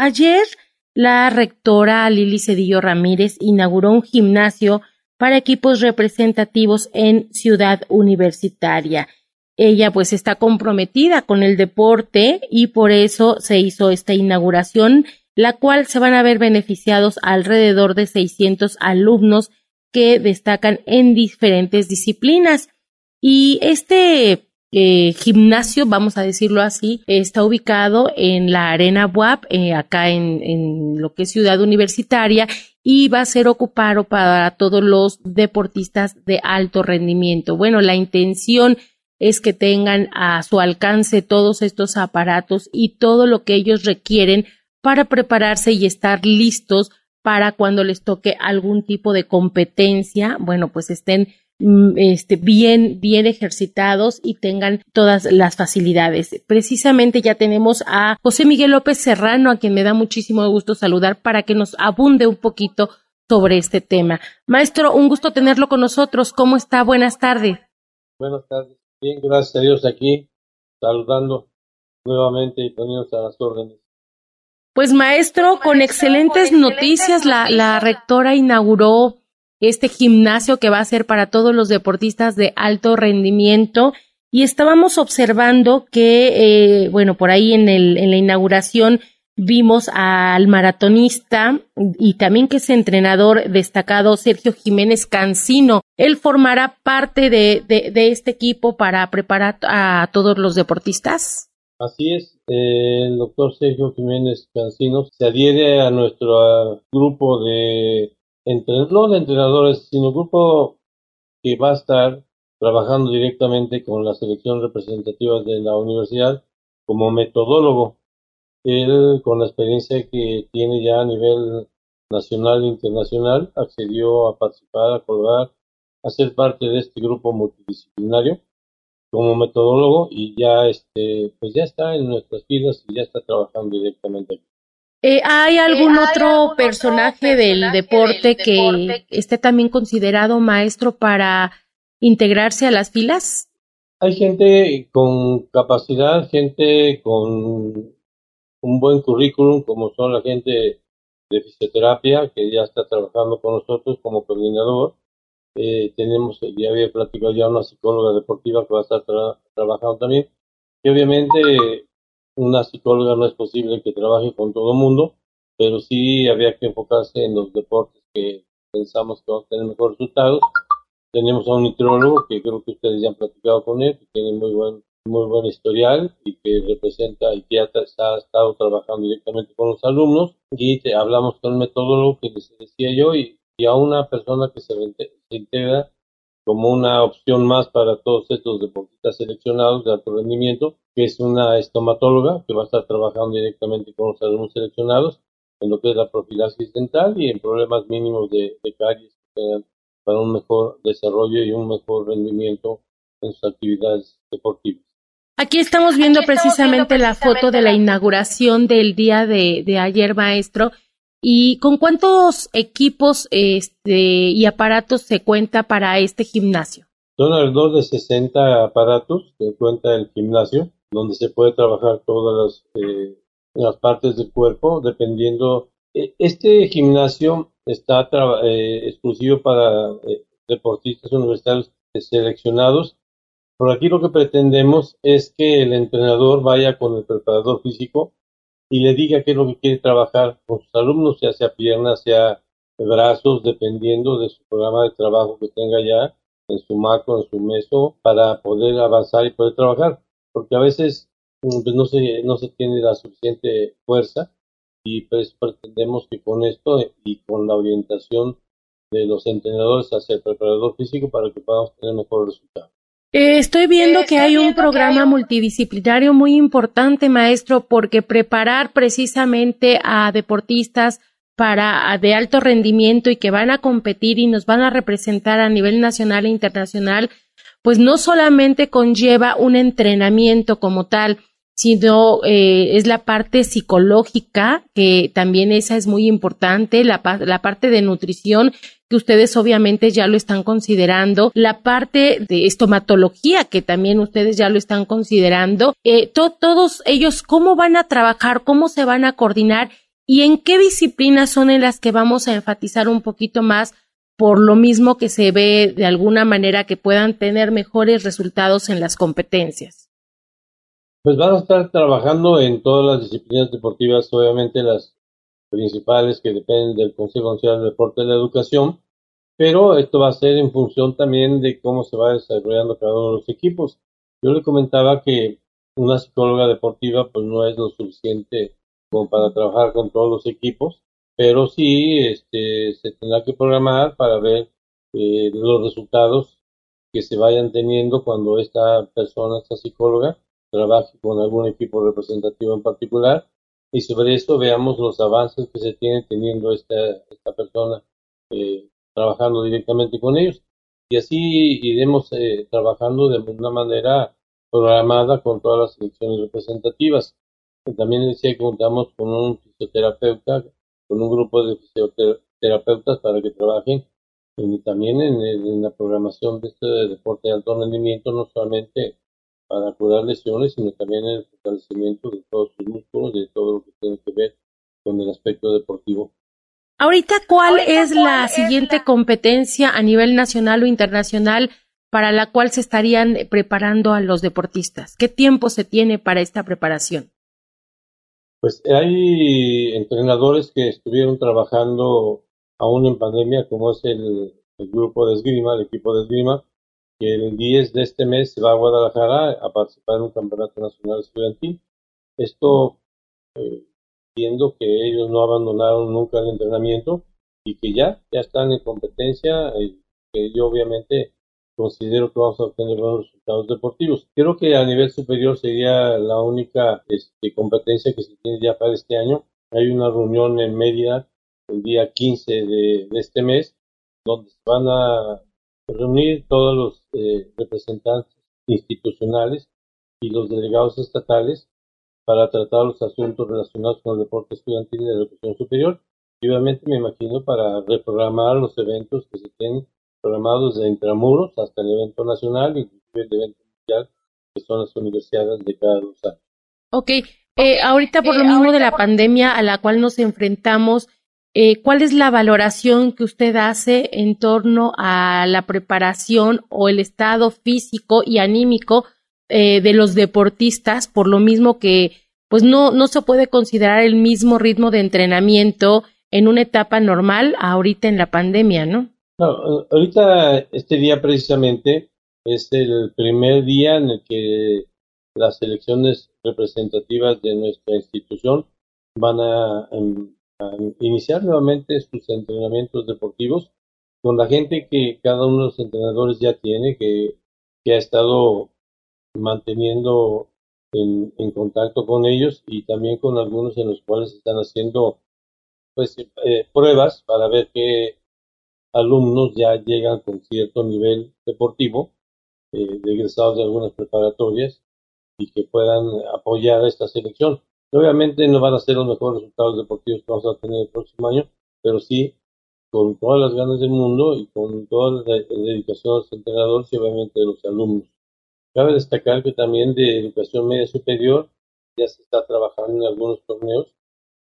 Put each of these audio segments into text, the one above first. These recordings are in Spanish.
ayer la rectora Lili Cedillo Ramírez inauguró un gimnasio para equipos representativos en Ciudad Universitaria. Ella pues está comprometida con el deporte y por eso se hizo esta inauguración, la cual se van a ver beneficiados alrededor de 600 alumnos que destacan en diferentes disciplinas. Y este eh, gimnasio, vamos a decirlo así, está ubicado en la Arena WAP, eh, acá en, lo que es Ciudad Universitaria, y va a ser ocupado para todos los deportistas de alto rendimiento. Bueno, la intención es que tengan a su alcance todos estos aparatos y todo lo que ellos requieren para prepararse y estar listos para cuando les toque algún tipo de competencia, bueno, pues estén este, bien, bien ejercitados y tengan todas las facilidades. Precisamente ya tenemos a José Miguel López Serrano, a quien me da muchísimo gusto saludar para que nos abunde un poquito sobre este tema. Maestro, un gusto tenerlo con nosotros. ¿Cómo está? Buenas tardes. Buenas tardes. Bien, gracias a Dios aquí, saludando nuevamente y poniéndose a las órdenes. Pues maestro, con excelentes noticias, la, la rectora inauguró este gimnasio que va a ser para todos los deportistas de alto rendimiento y estábamos observando que, eh, bueno, por ahí en, el, en la inauguración Vimos al maratonista y también que es entrenador destacado Sergio Jiménez Cancino. Él formará parte de, de, este equipo para preparar a todos los deportistas. Así es, el doctor Sergio Jiménez Cancino se adhiere a nuestro grupo de, no de entrenadores, sino grupo que va a estar trabajando directamente con la selección representativa de la universidad como metodólogo él, con la experiencia que tiene ya a nivel nacional e internacional, accedió a participar, a colaborar, a ser parte de este grupo multidisciplinario como metodólogo y ya este pues ya está en nuestras filas y ya está trabajando directamente aquí. Eh, ¿Hay algún otro personaje, del, deporte que esté también considerado maestro para integrarse a las filas? Hay gente con capacidad, gente con un buen currículum, como son la gente de fisioterapia, que ya está trabajando con nosotros como coordinador. Eh, tenemos, ya había platicado ya una psicóloga deportiva que va a estar trabajando también. Y obviamente una psicóloga no es posible que trabaje con todo mundo, pero sí había que enfocarse en los deportes que pensamos que van a tener mejores resultados. Tenemos a un nitrólogo que creo que ustedes ya han platicado con él, que tiene muy buen muy buen historial y que representa y que ha, estado trabajando directamente con los alumnos y hablamos con el metodólogo que les decía yo y, a una persona que se, se integra como una opción más para todos estos deportistas seleccionados de alto rendimiento, que es una estomatóloga que va a estar trabajando directamente con los alumnos seleccionados en lo que es la profilaxis dental y en problemas mínimos de, de caries para un mejor desarrollo y un mejor rendimiento en sus actividades deportivas. Aquí estamos viendo precisamente la foto de la inauguración del día de, ayer, maestro. ¿Y con cuántos equipos este, y aparatos se cuenta para este gimnasio? Son alrededor de 60 aparatos que cuenta el gimnasio, donde se puede trabajar todas las, eh, las partes del cuerpo, dependiendo. E, este gimnasio está eh, exclusivo para eh, deportistas universitarios seleccionados por aquí lo que pretendemos es que el entrenador vaya con el preparador físico y le diga qué es lo que quiere trabajar con sus alumnos, ya sea piernas, sea brazos, dependiendo de su programa de trabajo que tenga ya en su macro, en su meso, para poder avanzar y poder trabajar. Porque a veces mm, pues, no, se, no se tiene la suficiente fuerza y pues pretendemos que con esto y con la orientación de los entrenadores hacia el preparador físico para que podamos tener mejores resultados. Eh, estoy viendo que hay un programa multidisciplinario muy importante, maestro, porque preparar precisamente a deportistas para de alto rendimiento y que van a competir y nos van a representar a nivel nacional e internacional, pues no solamente conlleva un entrenamiento como tal, sino eh, es la parte psicológica, que también esa es muy importante, la, la parte de nutrición que ustedes obviamente ya lo están considerando, la parte de estomatología que también ustedes ya lo están considerando, eh, todos ellos cómo van a trabajar, cómo se van a coordinar y en qué disciplinas son en las que vamos a enfatizar un poquito más por lo mismo que se ve de alguna manera que puedan tener mejores resultados en las competencias. Pues van a estar trabajando en todas las disciplinas deportivas, obviamente las principales que dependen del Consejo Nacional de Deporte y la Educación, pero esto va a ser en función también de cómo se va desarrollando cada uno de los equipos. Yo le comentaba que una psicóloga deportiva pues no es lo suficiente como para trabajar con todos los equipos, pero sí este, se tendrá que programar para ver eh, los resultados que se vayan teniendo cuando esta persona, esta psicóloga, trabaje con algún equipo representativo en particular y sobre esto veamos los avances que se tienen teniendo esta, esta persona eh, trabajando directamente con ellos y así iremos eh, trabajando de una manera programada con todas las selecciones representativas. También decía que contamos con un fisioterapeuta, con un grupo de fisioterapeutas para que trabajen y también en, la programación de este deporte de alto rendimiento, no solamente para curar lesiones, sino también el fortalecimiento de todos sus músculos, de todo lo que tiene que ver con el aspecto deportivo. Ahorita, ¿cuál es la siguiente competencia a nivel nacional o internacional para la cual se estarían preparando a los deportistas? ¿Qué tiempo se tiene para esta preparación? Pues hay entrenadores que estuvieron trabajando aún en pandemia, como es el, grupo de esgrima, el equipo de esgrima, que el 10 de este mes se va a Guadalajara a participar en un campeonato nacional estudiantil. Esto, eh, viendo que ellos no abandonaron nunca el entrenamiento y que ya, ya están en competencia, eh, que yo obviamente considero que vamos a obtener buenos resultados deportivos. Creo que a nivel superior sería la única este, competencia que se tiene ya para este año. Hay una reunión en media el día 15 de, este mes, donde se van a reunir todos los eh, representantes institucionales y los delegados estatales para tratar los asuntos relacionados con el deporte estudiantil y la educación superior. Y obviamente me imagino para reprogramar los eventos que se tienen programados de intramuros hasta el evento nacional, inclusive el evento mundial, que son las universidades de cada dos años. Ok, eh, ahorita por lo eh, mismo de la pandemia a la cual nos enfrentamos, eh, ¿cuál es la valoración que usted hace en torno a la preparación o el estado físico y anímico de los deportistas, por lo mismo que pues no, no se puede considerar el mismo ritmo de entrenamiento en una etapa normal ahorita en la pandemia, ¿no? No, ahorita este día precisamente es el primer día en el que las elecciones representativas de nuestra institución van a, em, iniciar nuevamente sus entrenamientos deportivos con la gente que cada uno de los entrenadores ya tiene, que, ha estado manteniendo en, contacto con ellos y también con algunos en los cuales están haciendo pues eh, pruebas para ver qué alumnos ya llegan con cierto nivel deportivo, eh, egresados de algunas preparatorias y que puedan apoyar a esta selección. Obviamente no van a ser los mejores resultados deportivos que vamos a tener el próximo año, pero sí con todas las ganas del mundo y con toda la dedicación de los entrenadores y obviamente de los alumnos. Cabe destacar que también de educación media superior ya se está trabajando en algunos torneos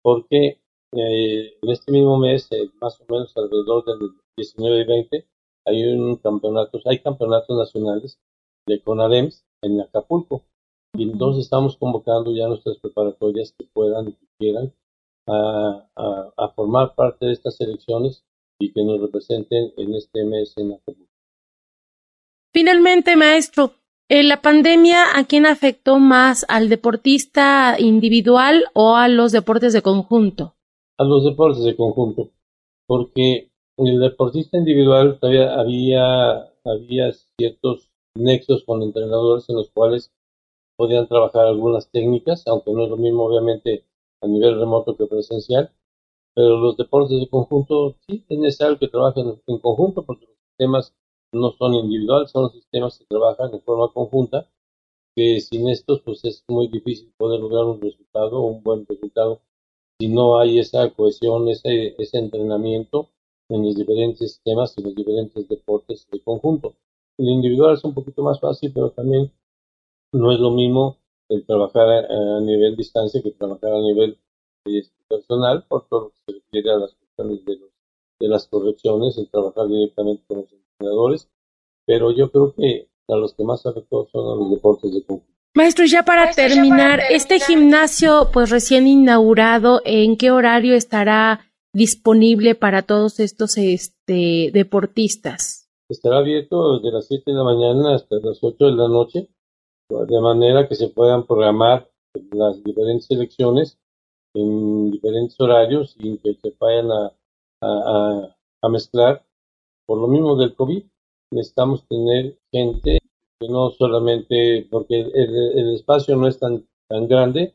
porque eh, en este mismo mes, eh, más o menos alrededor del 19 y 20, hay un campeonato, hay campeonatos nacionales de CONADEMS en Acapulco. Y entonces estamos convocando ya nuestras preparatorias que puedan y que quieran a, a, formar parte de estas elecciones y que nos representen en este mes en Acapulco. Finalmente, maestro, ¿la pandemia a quién afectó más? ¿Al deportista individual o a los deportes de conjunto? A los deportes de conjunto, porque el deportista individual todavía había, había ciertos nexos con entrenadores en los cuales podían trabajar algunas técnicas, aunque no es lo mismo obviamente a nivel remoto que presencial, pero los deportes de conjunto sí es necesario que trabajen en conjunto porque los sistemas no son individuales, son sistemas que trabajan de forma conjunta, que sin estos pues es muy difícil poder lograr un resultado, un buen resultado, si no hay esa cohesión, ese, ese entrenamiento en los diferentes sistemas y los diferentes deportes de conjunto. El individual es un poquito más fácil, pero también no es lo mismo el trabajar a, nivel distancia que trabajar a nivel este, personal por todo lo que se refiere a las cuestiones de, de las correcciones, en trabajar directamente con los entrenadores, pero yo creo que a los que más afectó son los deportes de conjunto. Maestro, ya para, terminar, este gimnasio, pues recién inaugurado, ¿en qué horario estará disponible para todos estos este, deportistas? Estará abierto desde las 7 de la mañana hasta las 8 de la noche, de manera que se puedan programar las diferentes selecciones en diferentes horarios y que se vayan a, mezclar. Por lo mismo del COVID, necesitamos tener gente no solamente porque el, espacio no es tan, tan grande,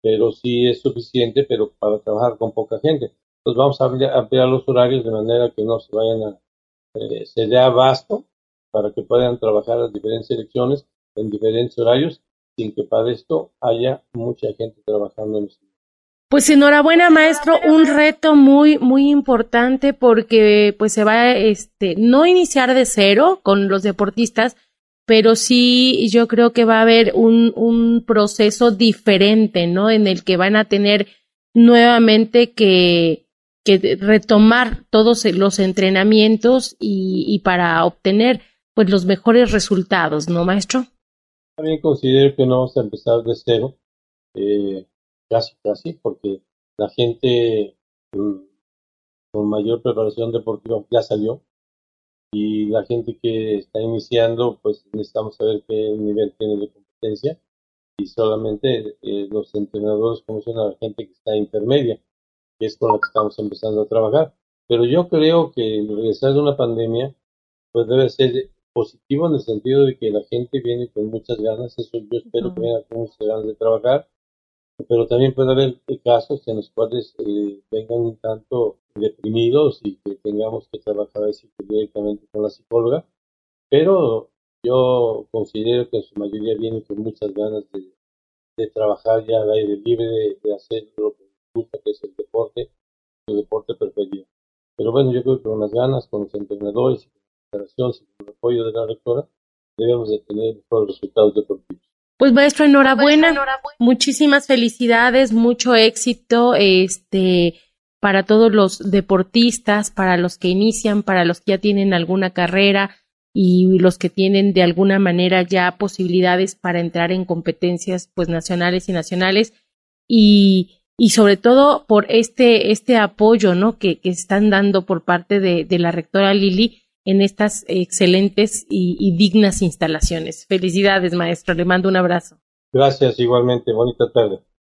pero sí es suficiente, pero para trabajar con poca gente. Entonces vamos a ampliar, los horarios de manera que no se vayan a, eh, se dé abasto para que puedan trabajar las diferentes selecciones en diferentes horarios sin que para esto haya mucha gente trabajando en este pues enhorabuena, maestro, un reto muy, muy importante porque pues se va, este, no iniciar de cero con los deportistas, pero sí yo creo que va a haber un, un proceso diferente, ¿no? En el que van a tener nuevamente que, que retomar todos los entrenamientos y, y para obtener pues los mejores resultados, ¿no, maestro? También considero que no vamos a empezar de cero, eh, casi, casi, porque la gente mm, con mayor preparación deportiva ya salió, y la gente que está iniciando, pues necesitamos saber qué nivel tiene de competencia y solamente eh, los entrenadores conocen a la gente que está intermedia, que es con la que estamos empezando a trabajar. Pero yo creo que regresar de una pandemia pues debe ser positivo en el sentido de que la gente viene con muchas ganas, eso yo espero que venga con muchas ganas de trabajar, pero también puede haber casos en los cuales eh, vengan un tanto deprimidos y que tengamos que trabajar así directamente con la psicóloga, pero yo considero que en su mayoría vienen con muchas ganas de, trabajar ya al aire libre, de, hacer lo que gusta, que es el deporte, su deporte preferido. Pero bueno, yo creo que con las ganas, con los entrenadores, con la y con el apoyo de la rectora, debemos de tener mejores resultados deportivos. Pues maestro, enhorabuena. Pues, enhorabuena. Muchísimas felicidades, mucho éxito. Este, para todos los deportistas, para los que inician, para los que ya tienen alguna carrera y los que tienen de alguna manera ya posibilidades para entrar en competencias pues nacionales y nacionales y, y sobre todo por este, este apoyo ¿no? que, que están dando por parte de, de, la rectora Lili en estas excelentes y, y dignas instalaciones. Felicidades, maestro. Le mando un abrazo. Gracias, igualmente. Bonita tarde.